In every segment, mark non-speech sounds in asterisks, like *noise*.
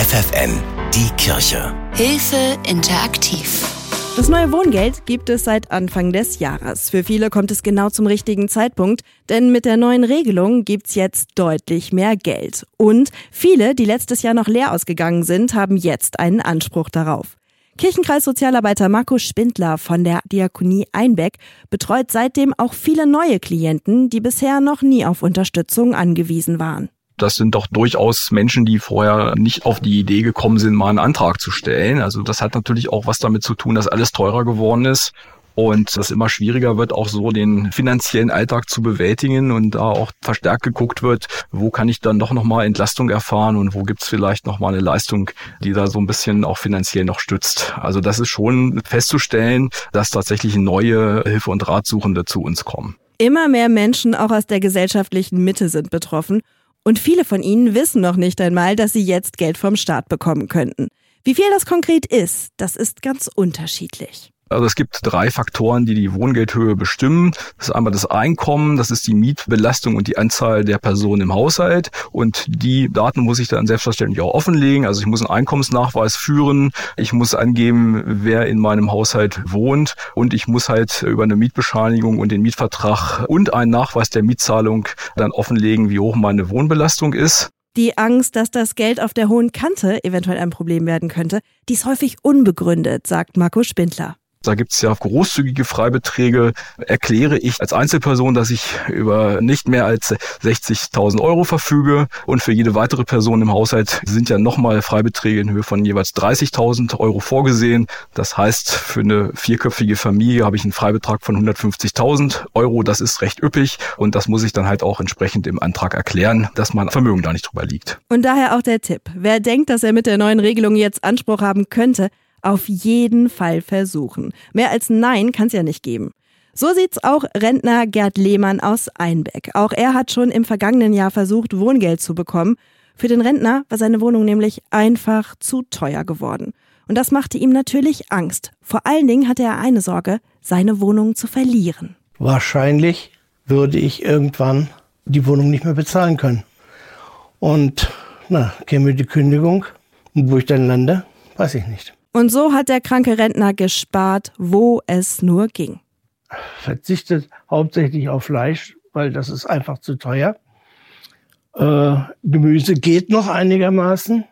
FFN, die Kirche. Hilfe interaktiv. Das neue Wohngeld gibt es seit Anfang des Jahres. Für viele kommt es genau zum richtigen Zeitpunkt, denn mit der neuen Regelung gibt's jetzt deutlich mehr Geld. Und viele, die letztes Jahr noch leer ausgegangen sind, haben jetzt einen Anspruch darauf. Kirchenkreis Sozialarbeiter Markus Spindler von der Diakonie Einbeck betreut seitdem auch viele neue Klienten, die bisher noch nie auf Unterstützung angewiesen waren. Das sind doch durchaus Menschen, die vorher nicht auf die Idee gekommen sind, mal einen Antrag zu stellen. Also das hat natürlich auch was damit zu tun, dass alles teurer geworden ist und es immer schwieriger wird, auch so den finanziellen Alltag zu bewältigen und da auch verstärkt geguckt wird, wo kann ich dann doch nochmal Entlastung erfahren und wo gibt's vielleicht nochmal eine Leistung, die da so ein bisschen auch finanziell noch stützt. Also das ist schon festzustellen, dass tatsächlich neue Hilfe- und Ratsuchende zu uns kommen. Immer mehr Menschen auch aus der gesellschaftlichen Mitte sind betroffen und viele von ihnen wissen noch nicht einmal, dass sie jetzt Geld vom Staat bekommen könnten. Wie viel das konkret ist, das ist ganz unterschiedlich. Also es gibt drei Faktoren, die die Wohngeldhöhe bestimmen. Das ist einmal das Einkommen, das ist die Mietbelastung und die Anzahl der Personen im Haushalt. Und die Daten muss ich dann selbstverständlich auch offenlegen. Also ich muss einen Einkommensnachweis führen. Ich muss angeben, wer in meinem Haushalt wohnt. Und ich muss halt über eine Mietbescheinigung und den Mietvertrag und einen Nachweis der Mietzahlung dann offenlegen, wie hoch meine Wohnbelastung ist. Die Angst, dass das Geld auf der hohen Kante eventuell ein Problem werden könnte, die ist häufig unbegründet, sagt Marco Spindler. Da gibt es ja großzügige Freibeträge. Erkläre ich als Einzelperson, dass ich über nicht mehr als 60.000 Euro verfüge und für jede weitere Person im Haushalt sind ja nochmal Freibeträge in Höhe von jeweils 30.000 Euro vorgesehen. Das heißt, für eine vierköpfige Familie habe ich einen Freibetrag von 150.000 Euro. Das ist recht üppig und das muss ich dann halt auch entsprechend im Antrag erklären, dass mein Vermögen da nicht drüber liegt. Und daher auch der Tipp. Wer denkt, dass er mit der neuen Regelung jetzt Anspruch haben könnte, auf jeden Fall versuchen. Mehr als Nein kann es ja nicht geben. So sieht's auch Rentner Gerd Lehmann aus Einbeck. Auch er hat schon im vergangenen Jahr versucht, Wohngeld zu bekommen. Für den Rentner war seine Wohnung nämlich einfach zu teuer geworden. Und das machte ihm natürlich Angst. Vor allen Dingen hatte er eine Sorge, seine Wohnung zu verlieren. Wahrscheinlich würde ich irgendwann die Wohnung nicht mehr bezahlen können. Und na, käme die Kündigung. Und wo ich dann lande, weiß ich nicht. Und so hat der kranke Rentner gespart, wo es nur ging. Verzichtet hauptsächlich auf Fleisch, weil das ist einfach zu teuer. Äh, Gemüse geht noch einigermaßen.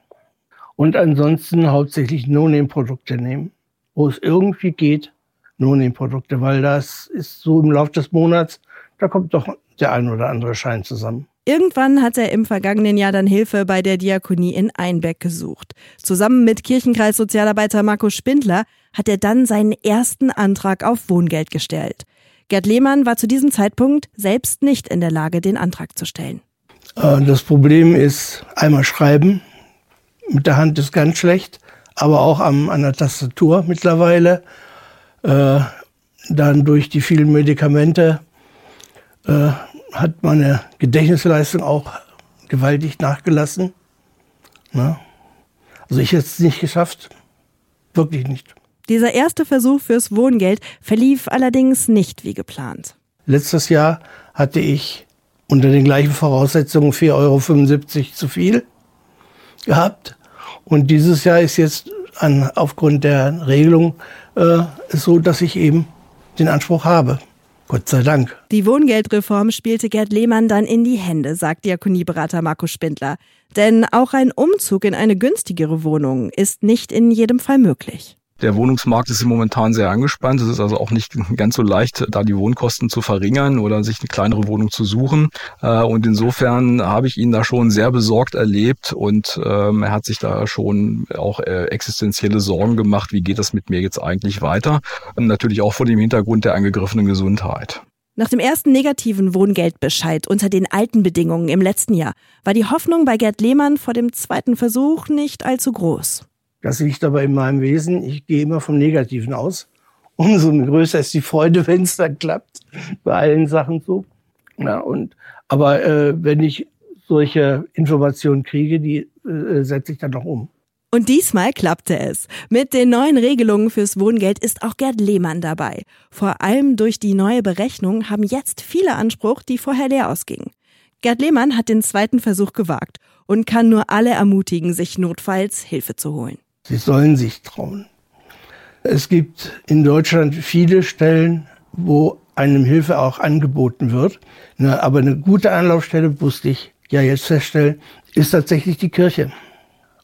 Und ansonsten hauptsächlich No-Name-Produkte nehmen. Wo es irgendwie geht, No-Name-Produkte, weil das ist so im Laufe des Monats, da kommt doch der ein oder andere Schein zusammen. Irgendwann hat er im vergangenen Jahr dann Hilfe bei der Diakonie in Einbeck gesucht. Zusammen mit Kirchenkreis Sozialarbeiter Marco Spindler hat er dann seinen ersten Antrag auf Wohngeld gestellt. Gerd Lehmann war zu diesem Zeitpunkt selbst nicht in der Lage, den Antrag zu stellen. Äh, das Problem ist einmal schreiben. Mit der Hand ist ganz schlecht, aber auch an der Tastatur mittlerweile. Äh, dann durch die vielen Medikamente äh, hat meine Gedächtnisleistung auch gewaltig nachgelassen. Na? Also ich hätte es nicht geschafft. Wirklich nicht. Dieser erste Versuch fürs Wohngeld verlief allerdings nicht wie geplant. Letztes Jahr hatte ich unter den gleichen Voraussetzungen 4,75 Euro zu viel gehabt. Und dieses Jahr ist jetzt an, aufgrund der Regelung äh, so, dass ich eben den Anspruch habe. Gott sei Dank. Die Wohngeldreform spielte Gerd Lehmann dann in die Hände, sagt Diakonieberater Markus Spindler. Denn auch ein Umzug in eine günstigere Wohnung ist nicht in jedem Fall möglich. Der Wohnungsmarkt ist momentan sehr angespannt. Es ist also auch nicht ganz so leicht, da die Wohnkosten zu verringern oder sich eine kleinere Wohnung zu suchen. Äh, und insofern habe ich ihn da schon sehr besorgt erlebt und ähm, er hat sich da schon auch äh, existenzielle Sorgen gemacht. Wie geht das mit mir jetzt eigentlich weiter? Natürlich auch vor dem Hintergrund der angegriffenen Gesundheit. Nach dem ersten negativen Wohngeldbescheid unter den alten Bedingungen im letzten Jahr war die Hoffnung bei Gerd Lehmann vor dem zweiten Versuch nicht allzu groß. Das liegt aber in meinem Wesen. Ich gehe immer vom Negativen aus. Umso größer ist die Freude, *laughs* wenn es dann klappt. Bei allen Sachen so. Ja, und, aber äh, wenn ich solche Informationen kriege, die äh, setze ich dann noch um. Und diesmal klappte es. Mit den neuen Regelungen fürs Wohngeld ist auch Gerd Lehmann dabei. Vor allem durch die neue Berechnung haben jetzt viele Anspruch, die vorher leer ausgingen. Gerd Lehmann hat den zweiten Versuch gewagt und kann nur alle ermutigen, sich notfalls Hilfe zu holen. Sie sollen sich trauen. Es gibt in Deutschland viele Stellen, wo einem Hilfe auch angeboten wird. aber eine gute Anlaufstelle, musste ich ja jetzt feststellen, ist tatsächlich die Kirche.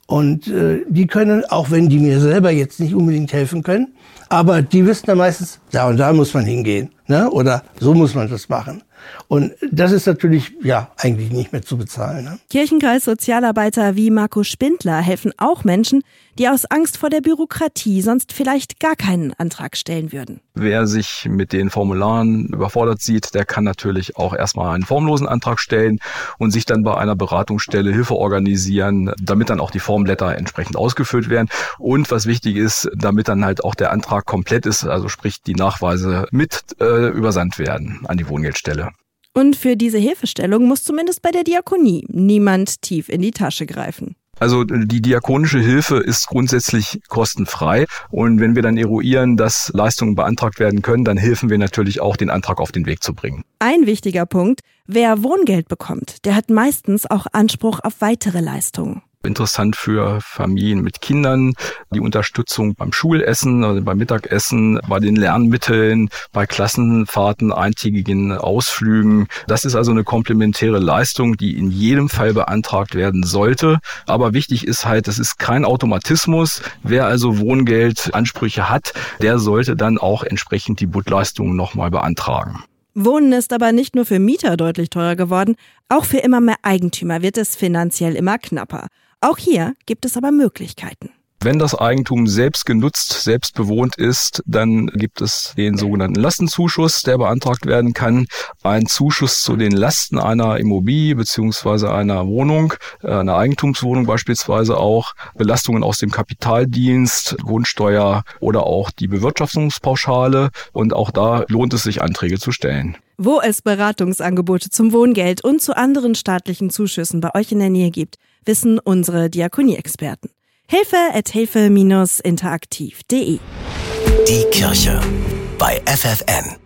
Und äh, die können, auch wenn die mir selber jetzt nicht unbedingt helfen können, aber die wissen dann meistens, da und da muss man hingehen. Ne? Oder so muss man das machen. Und das ist natürlich ja eigentlich nicht mehr zu bezahlen. Ne? Kirchenkreis Sozialarbeiter wie Marco Spindler helfen auch Menschen, die aus Angst vor der Bürokratie sonst vielleicht gar keinen Antrag stellen würden. Wer sich mit den Formularen überfordert sieht, der kann natürlich auch erstmal einen formlosen Antrag stellen und sich dann bei einer Beratungsstelle Hilfe organisieren, damit dann auch die Formblätter entsprechend ausgefüllt werden. Und was wichtig ist, damit dann halt auch der Antrag komplett ist, also sprich die Nachweise mit äh, übersandt werden an die Wohngeldstelle. Und für diese Hilfestellung muss zumindest bei der Diakonie niemand tief in die Tasche greifen. Also die diakonische Hilfe ist grundsätzlich kostenfrei. Und wenn wir dann eruieren, dass Leistungen beantragt werden können, dann helfen wir natürlich auch, den Antrag auf den Weg zu bringen. Ein wichtiger Punkt, wer Wohngeld bekommt, der hat meistens auch Anspruch auf weitere Leistungen interessant für Familien mit Kindern, die Unterstützung beim Schulessen, also beim Mittagessen, bei den Lernmitteln, bei Klassenfahrten, eintägigen Ausflügen. Das ist also eine komplementäre Leistung, die in jedem Fall beantragt werden sollte. Aber wichtig ist halt, es ist kein Automatismus. Wer also Wohngeldansprüche hat, der sollte dann auch entsprechend die Butleistungen nochmal beantragen. Wohnen ist aber nicht nur für Mieter deutlich teurer geworden, auch für immer mehr Eigentümer wird es finanziell immer knapper. Auch hier gibt es aber Möglichkeiten. Wenn das Eigentum selbst genutzt, selbst bewohnt ist, dann gibt es den sogenannten Lastenzuschuss, der beantragt werden kann. Ein Zuschuss zu den Lasten einer Immobilie beziehungsweise einer Wohnung, äh, einer Eigentumswohnung beispielsweise auch, Belastungen aus dem Kapitaldienst, Grundsteuer oder auch die Bewirtschaftungspauschale. Und auch da lohnt es sich, Anträge zu stellen. Wo es Beratungsangebote zum Wohngeld und zu anderen staatlichen Zuschüssen bei euch in der Nähe gibt, wissen unsere Diakonie-Experten. Hilfe at hilfe-interaktiv.de Die Kirche bei FFN.